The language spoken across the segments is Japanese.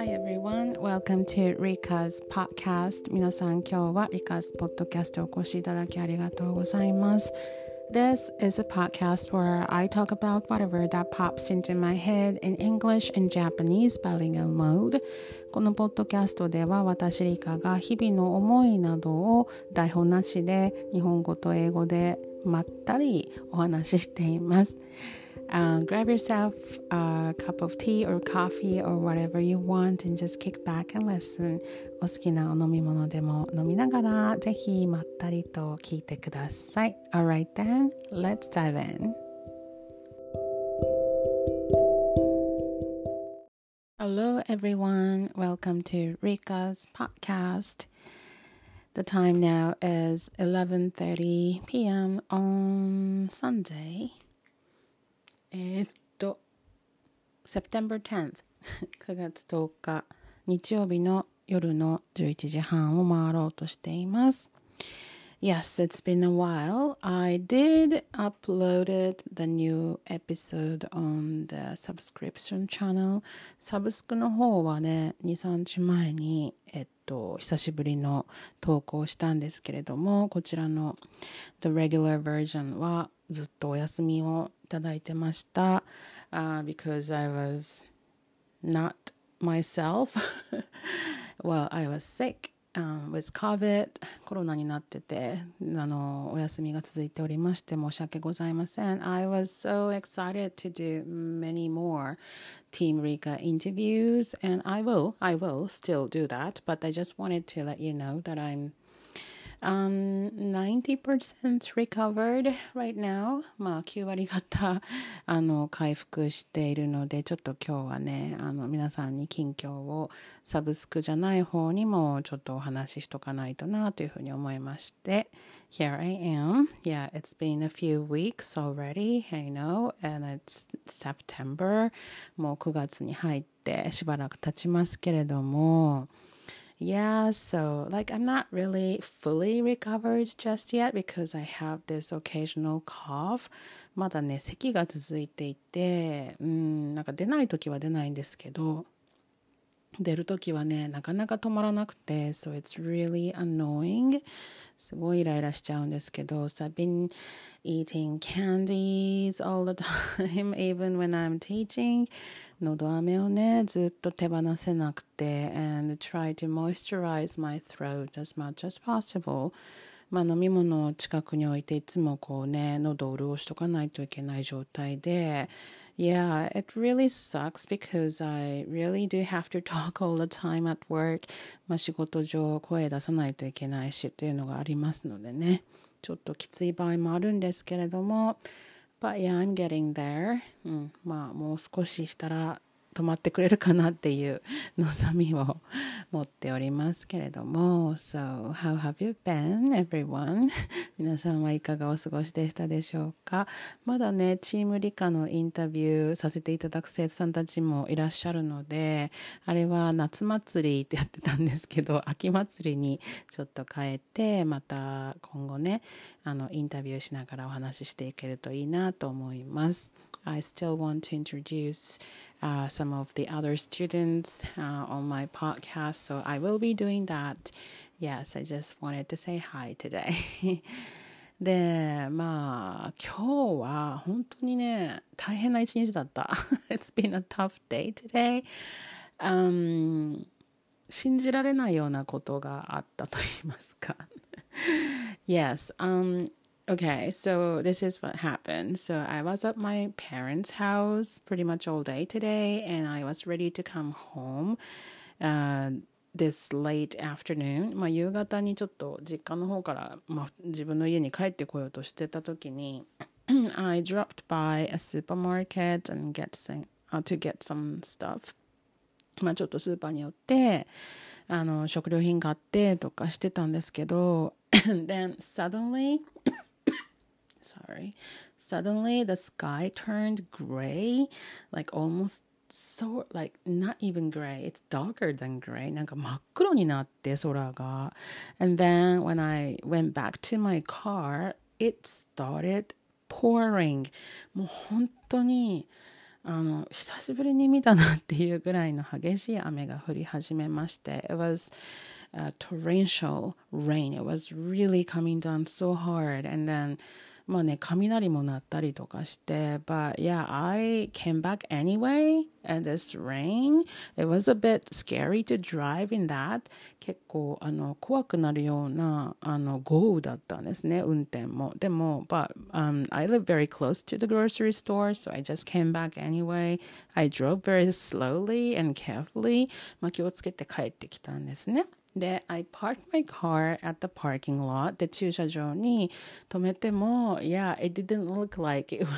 Hi everyone, welcome to Rika's podcast 皆さん今日は Rika's podcast お越しいただきありがとうございます This is a podcast where I talk about whatever that pops into my head in English and Japanese bilingual mode このポッドキャストでは私リカが日々の思いなどを台本なしで日本語と英語でまったりお話ししています Uh, grab yourself a cup of tea or coffee or whatever you want and just kick back and listen お好きなお飲み物でも飲みながらぜひまったりと聞いてください Alright then, let's dive in Hello everyone, welcome to Rika's podcast The time now is 11:30 p.m. on Sunday えー、っと September 10th 9月10日日曜日の夜の11時半を回ろうとしています Yes, it's been a while. I did uploaded the new episode on the subscription channel. サブスクの方はね、2、3日前に、えっと、久しぶりの投稿したんですけれども、こちらの The regular version はずっとお休みをいただいてました。Uh, because I was not myself. well, I was sick. um, with COVID コロナになっててあのお休みが続いておりまして申し訳ございません I was so excited to do many more Team Rika interviews and I will I will still do that but I just wanted to let you know that I'm um, 90% recovered right now. まあ、9割方、あの、回復しているので、ちょっと今日はね、あの、皆さんに近況をサブスクじゃない方にもちょっとお話ししとかないとなというふうに思いまして、Here I am. Yeah, it's been a few weeks already, I know, and it's September. もう9月に入ってしばらく経ちますけれども、Yeah, so like I'm not really fully recovered just yet because I have this occasional cough. まだね、咳が続いていて、うん、なんか出ない時は出ないんですけど、 出る時はね、なかなか止まらなくて、so it's really annoying. すごいイライラしちゃうんですけど、so I've been eating candies all the time, even when I'm teaching. のど飴をね、ずっと手放せなくて、and try to moisturize my throat as much as possible. まあ飲み物を近くに置いていつもこうね、喉を潤しとかないといけない状態で、Yeah, it really sucks because I really do have to talk all the time at work. まあ仕事上声出さないといけないしというのがありますのでね、ちょっときつい場合もあるんですけれども、But yeah, I'm getting there. うん、まあもう少ししたら止まってくれるかなっていう望みを持っておりますけれども。So, how have you been, everyone? 皆さんはいかがお過ごしでしたでしょうか？まだね、チーム理科のインタビューさせていただく生徒さんたちもいらっしゃるのであれは夏祭りってやってたんですけど 秋祭りにちょっと変えてまた今後ねあのインタビューしながらお話ししていけるといいなと思います。I still want to introduce uh, some of the other students uh, on my podcast. So I will be doing that. Yes, I just wanted to say hi today. で、まあ、今日は本当にね、大変な一日だった。It's been a tough day today.、Um, 信じられないようなことがあったと言いますか。yes, um, Okay, so this is what happened. So I was at my parents' house pretty much all day today, and I was ready to come home uh, this late afternoon. まあ夕方にちょっと実家の方から、まあ、自分の家に帰ってこようとしてた時に I dropped by a supermarket and get some, uh, to get some stuff. まあちょっとスーパーに寄ってあの食料品買ってとかしてたんですけど then suddenly sorry. Suddenly the sky turned gray, like almost so like not even gray it's darker than gray なんか真っ黒になって空が and then when I went back to my car it started pouring もう本当に あの久しぶりに見たなっていうぐらいの激しい雨が降り始めまして It was a torrential rain. It was really coming down so hard and then まあね、雷も鳴ったりとかして、but yeah, I came back anyway, and this rain, it was a bit scary to drive in that. 結構、あの、怖くなるような、あの、豪雨だったんですね、運転も。でも、but, um, I live very close to the grocery store, so I just came back anyway. I drove very slowly and carefully. まあ、気をつけて帰ってきたんですね。で、I parked my car at the parking lot で駐車場に止めても Yeah, it didn't look like it was,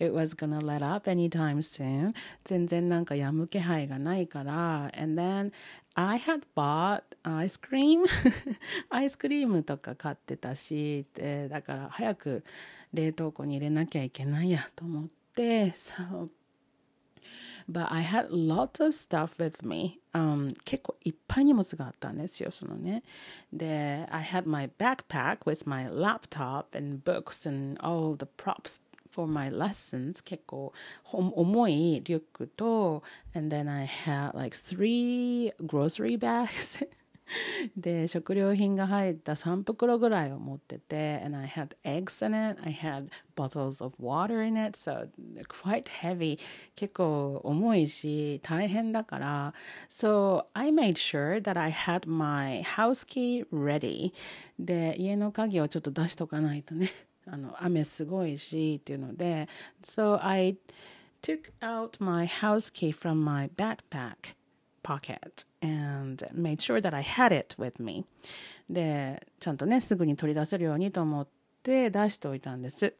it was gonna let up anytime soon 全然なんかやむ気配がないから And then I had bought ice cream アイスクリームとか買ってたしでだから早く冷凍庫に入れなきゃいけないやと思って So but I had lots of stuff with me、um, 結構いっぱい荷物があったんですよそのねで I had my backpack with my laptop and books and all the props for my lessons 結構重いリュックと and then I had like three grocery bags で食料品が入った3袋ぐらいを持ってて and I had eggs in it I had bottles of water in it so quite heavy 結構重いし大変だから so I made sure that I had my house key ready で家の鍵をちょっと出しとかないとねあの雨すごいしっていうので so I took out my house key from my backpack pocket and made sure that I had it with me でちゃんとねすぐに取り出せるようにと思って出しておいたんです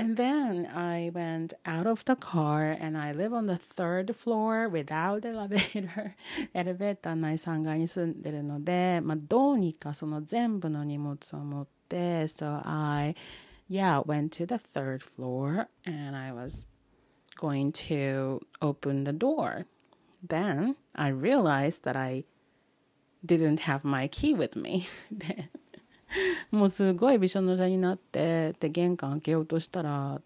And then I went out of the car and I live on the third floor without elevator. エレベーターない3階に住んでるので、まあ、どうにかその全部の荷物を持って、So I, yeah, went to the third floor and I was going to open the door. Then I realized that I didn't have my key with me. で、もうすごいびしょ濡れになって、で、玄関開けようとしたら、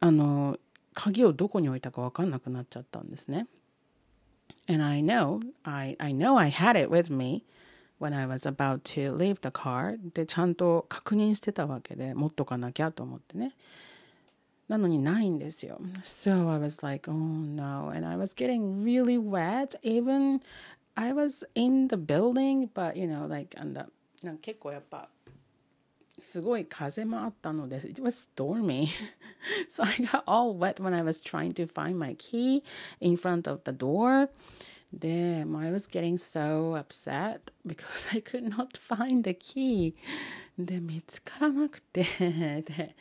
あの、鍵をどこに置いたか分かんなくなっちゃったんですね。And I know, I, I know I had it with me when I was about to leave the car. で、ちゃんと確認してたわけで、持っとかなきゃと思ってね。なのにないんですよ。So I was like, oh no. And I was getting really wet. Even I was in the building, but you know, like, なんだ、なんか結構やっぱ、すごい風もあったので、it was stormy. so I got all wet when I was trying to find my key in front of the door. で、I was getting so upset because I could not find the key. で見つからなくて で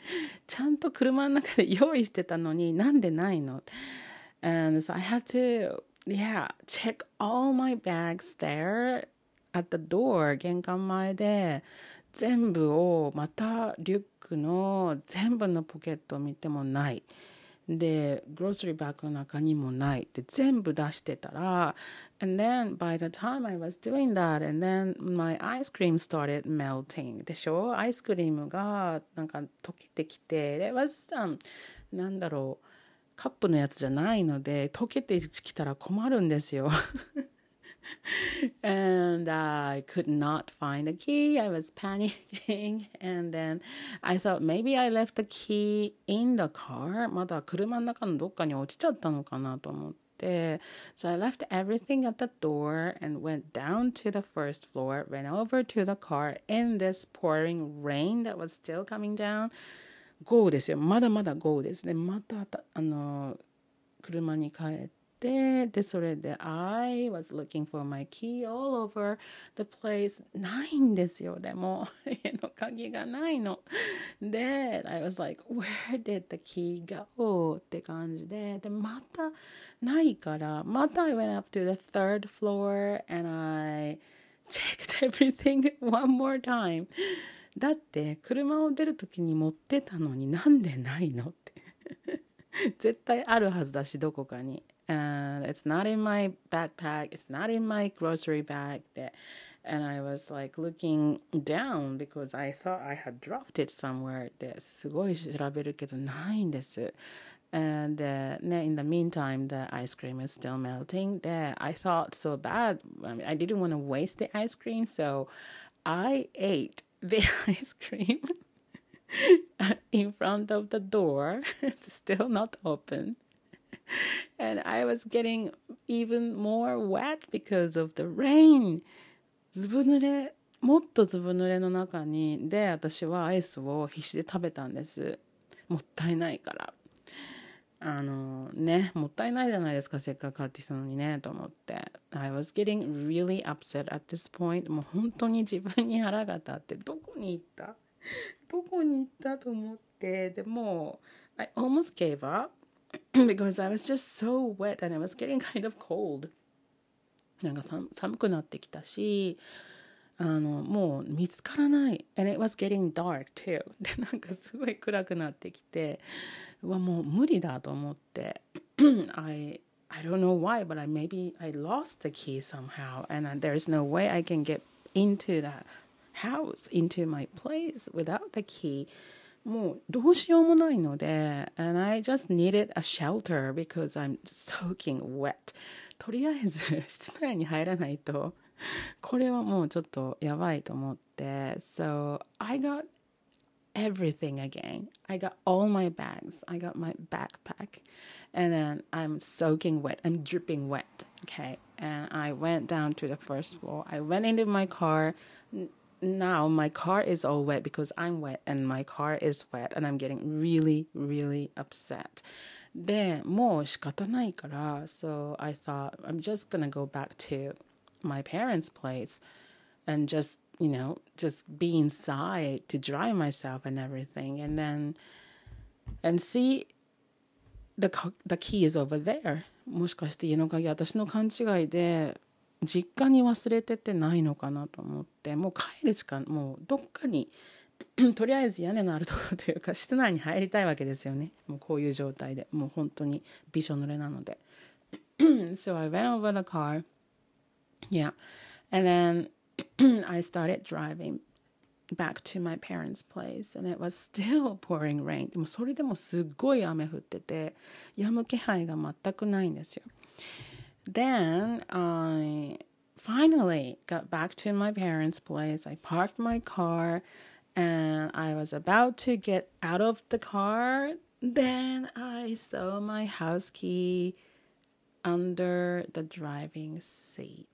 ちゃんと車の中で 用意してたのになんでないの？And so I had to yeah check all my bags there at the door 玄関前で全部をまたリュックの全部のポケットを見てもない。で、グロッサリーバッグの中にもない。って全部出してたら、and then by the time I was doing that, and then my ice cream started melting. でしょ？アイスクリームがなんか溶けてきて、it was、um, なんだろう、カップのやつじゃないので、溶けてきたら困るんですよ。and I could not find the key. I was panicking. And then I thought maybe I left the key in the car. まだ車の中のどっかに落ちちゃったのかなと思って。So I left everything at the door and went down to the first floor, went over to the car in this pouring rain that was still coming down. 豪雨ですよ。まだまだ豪雨ですね。また、あの、車に帰って。 で、で、それで、I was looking for my key all over the place. ないんですよ。でも、家の鍵がないの。で、I was like, where did the key go? って感じで、で、またないから、また I went up to the third floor and I checked everything one more time. だって、車を出るときに持ってたのになんでないのって。絶対あるはずだし、どこかに。and it's not in my backpack it's not in my grocery bag that and I was like looking down because I thought I had dropped it somewhere ですごい調べるけどないんです And uh, in the meantime, the ice cream is still melting. There, I thought so bad. I, mean, I didn't want to waste the ice cream, so I ate the ice cream in front of the door. it's still not open. And I was getting even more wet because of the rain. ずぶ濡れもっとずぶ濡れの中にで私はアイスを必死で食べたんですもったいないからあのね、もったいないじゃないですか、せっかく買ってきたのにね、と思って。I was getting really upset at this point. もう本当に自分に腹が立って、どこに行った？どこに行った？と思って、でも、I almost gave up because I was just so wet and I was getting kind of cold. なんか寒くなってきたし、あのもう見つからない。And it was getting dark too. で、なんかすごい暗くなってきて、はもう無理だと思って I I don't know why but I maybe I lost the key somehow and there's no way I can get into that house into my place without the key もうどうしようもないので and I just needed a shelter because I'm soaking wet とりあえず室内に入らないとこれはもうちょっとやばいと思って so I got everything again. I got all my bags. I got my backpack. And then I'm soaking wet. I'm dripping wet. Okay. And I went down to the first floor. I went into my car. Now my car is all wet because I'm wet and my car is wet and I'm getting really, really upset. でもう仕方ないから so I thought I'm just gonna go back to my parents' place and just you know, just be inside to dry myself and everything, and then and see the the key is over there. もしかして家の鍵私の勘違いで 実家に忘れててないのかなと思ってもう帰るしかもうどっかに とりあえず屋根のあるところというか室内に入りたいわけですよね。もうこういう状態で。もう本当にびしょ濡れなので。So I went over the car. Yeah. And then I started driving back to my parents' place. And it was still pouring rain. でもそれでもすっごい雨降ってて止む気配が全くないんですよ。Then I finally got back to my parents' place I parked my car and I was about to get out of the car then I saw my house key under the driving seat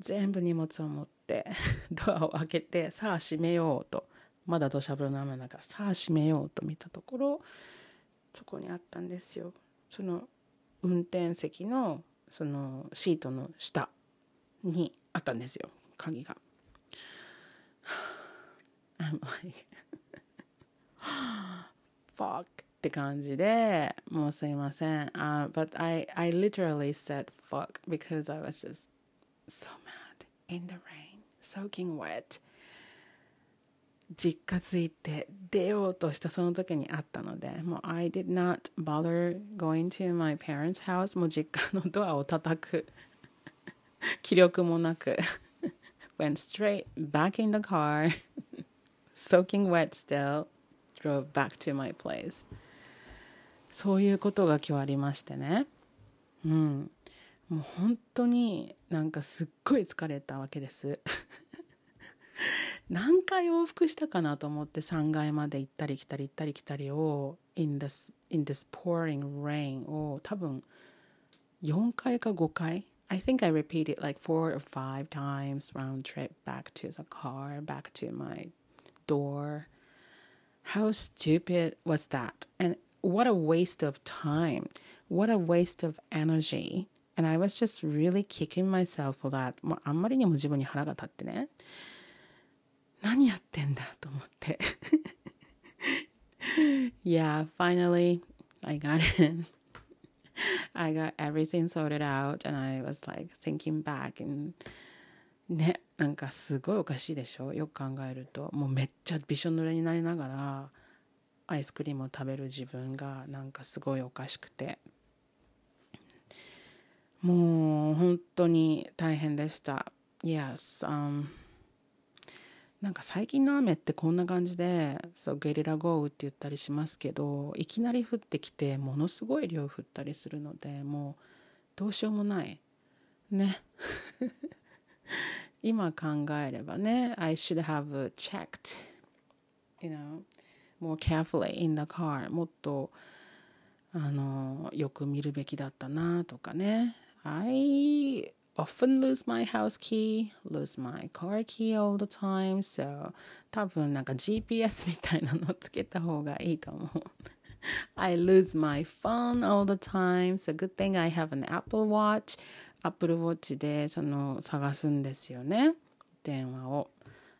全部荷物を持ってドアを開けてさあ閉めようとまだ土砂降りの雨の中さあ閉めようと見たところそこにあったんですよその運転席のそのシートの下にあったんですよ鍵が I'm like fuck って感じでもうすいません、uh, but I, I literally said fuck because I was just so mad in the rain, soaking wet. 実家着いて出ようとしたその時にあったので、もう I did not bother going to my parents' house もう実家のドアを叩く気力もなく went straight back in the car soaking wet still drove back to my place そういうことが今日ありましてねうんもう本当になんかすっごい疲れたわけです何回往復したかなと思って3階まで行ったり来たり行ったり来たりを in this, in this pouring rain を多分4回か5回 I think I repeated like four or five times round trip back to the car, back to my door. How stupid was that? And what a waste of time. What a waste of energy. And I was just really kicking myself for that. あんまりにも自分に腹が立ってね。何やってんだと思って。yeah, finally, I got in. I got everything sorted out and I was like thinking back and ね、なんかすごいおかしいでしょ？よく考えると。もうめっちゃびしょ濡れになりながらアイスクリームを食べる自分がなんかすごいおかしくて。もう本当に大変でした。Yes、um, なんか最近の雨ってこんな感じでそうゲリラ豪雨って言ったりしますけどいきなり降ってきてものすごい量降ったりするのでもうどうしようもない。ね。今考えればね I should have checked you know more carefully in the car もっとあのよく見るべきだったなとかね。I often lose my house key, lose my car key all the time. So 多分なんか GPS みたいなのつけた方がいいと思う。I lose my phone all the time. So good thing I have an Apple Watch. Apple Watch でその探すんですよね。電話を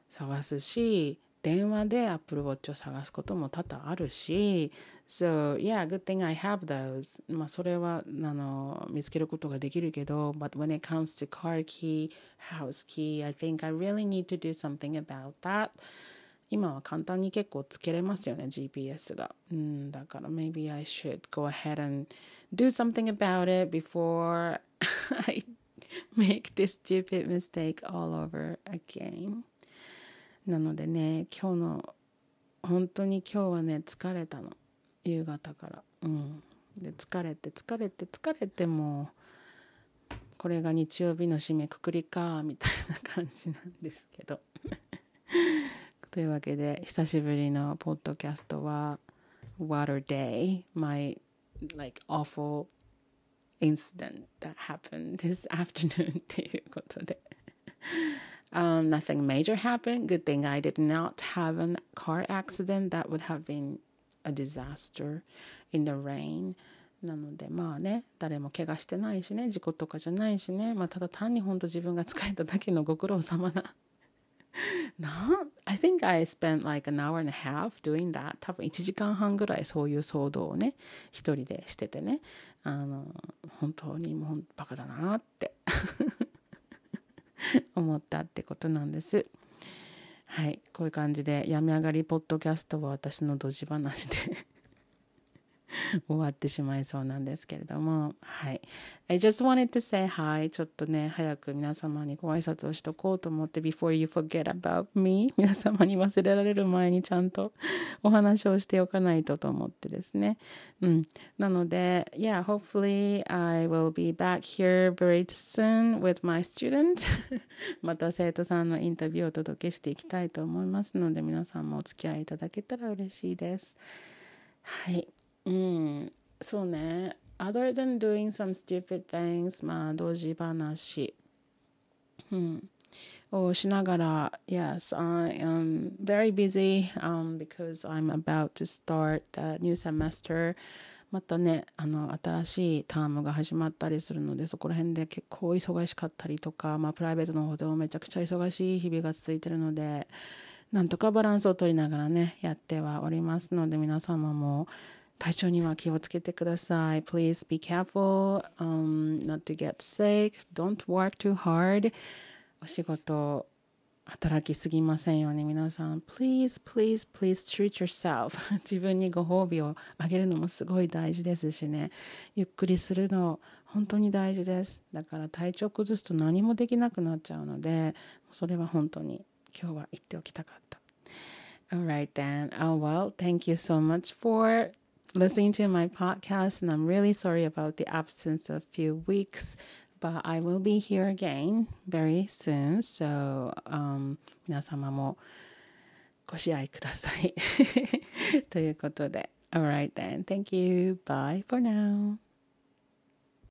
探すし、 電話で Apple Watch を探すことも多々あるし、So, yeah, good thing I have those. まあ、それは、あの、見つけることができるけど、but when it comes to car key, house key, I think I really need to do something about that. 今は簡単に結構つけれますよね、GPS が。うん、だから maybe I should go ahead and do something about it before I make this stupid mistake all over again. なのでね、今日の、本当に今日はね、疲れたの。夕方から。うん。で疲れて疲れて疲れてもこれが日曜日の締めくくりかみたいな感じなんですけど。というわけで久しぶりのポッドキャストは Water Day. My like awful incident that happened this afternoon っていうことで。Um, nothing major happened. Good thing I did not have a car accident. That would have been a disaster in the rain なのでまあね誰も怪我してないしね事故とかじゃないしね、まあ、ただ単に本当自分が疲れただけのご苦労様なな I think I spent like an hour and a half doing that 多分1時間半ぐらいそういう騒動をね一人でしててねあの本当にもうバカだなって 思ったってことなんです。はい、こういう感じで病み上がりポッドキャストは私のドジ話で 終わってしまいそうなんですけれども、はい。I just wanted to say hi. ちょっとね、早く皆様にご挨拶をしとこうと思って、before you forget about me 皆様に忘れられる前にちゃんと お話をしておかないとと思ってですね。うん。なので、yeah, hopefully I will be back here very soon with my student. また生徒さんのインタビューをお届けしていきたいと思いますので、皆さんもお付き合いいただけたら嬉しいです。はい。うん、そうね。other than doing some stupid things まあ同時話、うん、をしながら yes I am very busy、um, because I'm about to start the new semester. またねあの新しいタームが始まったりするのでそこら辺で結構忙しかったりとか、まあ、プライベートの方でもめちゃくちゃ忙しい日々が続いてるのでなんとかバランスを取りながらねやってはおりますので皆様も体調には気をつけてください。Please be careful、um, not to get sick. Don't work too hard. お仕事働きすぎませんように皆さん Please, please, please treat yourself 自分にご褒美をあげるのもすごい大事ですしねゆっくりするの本当に大事ですだから体調崩すと何もできなくなっちゃうのでそれは本当に今日は言っておきたかった Alright then. Oh well, thank you so much for listening to my podcast, and I'm really sorry about the absence of a few weeks. But I will be here again very soon. So, um, 皆様もご支配ください。ということで。Alright then. Thank you. Bye for now.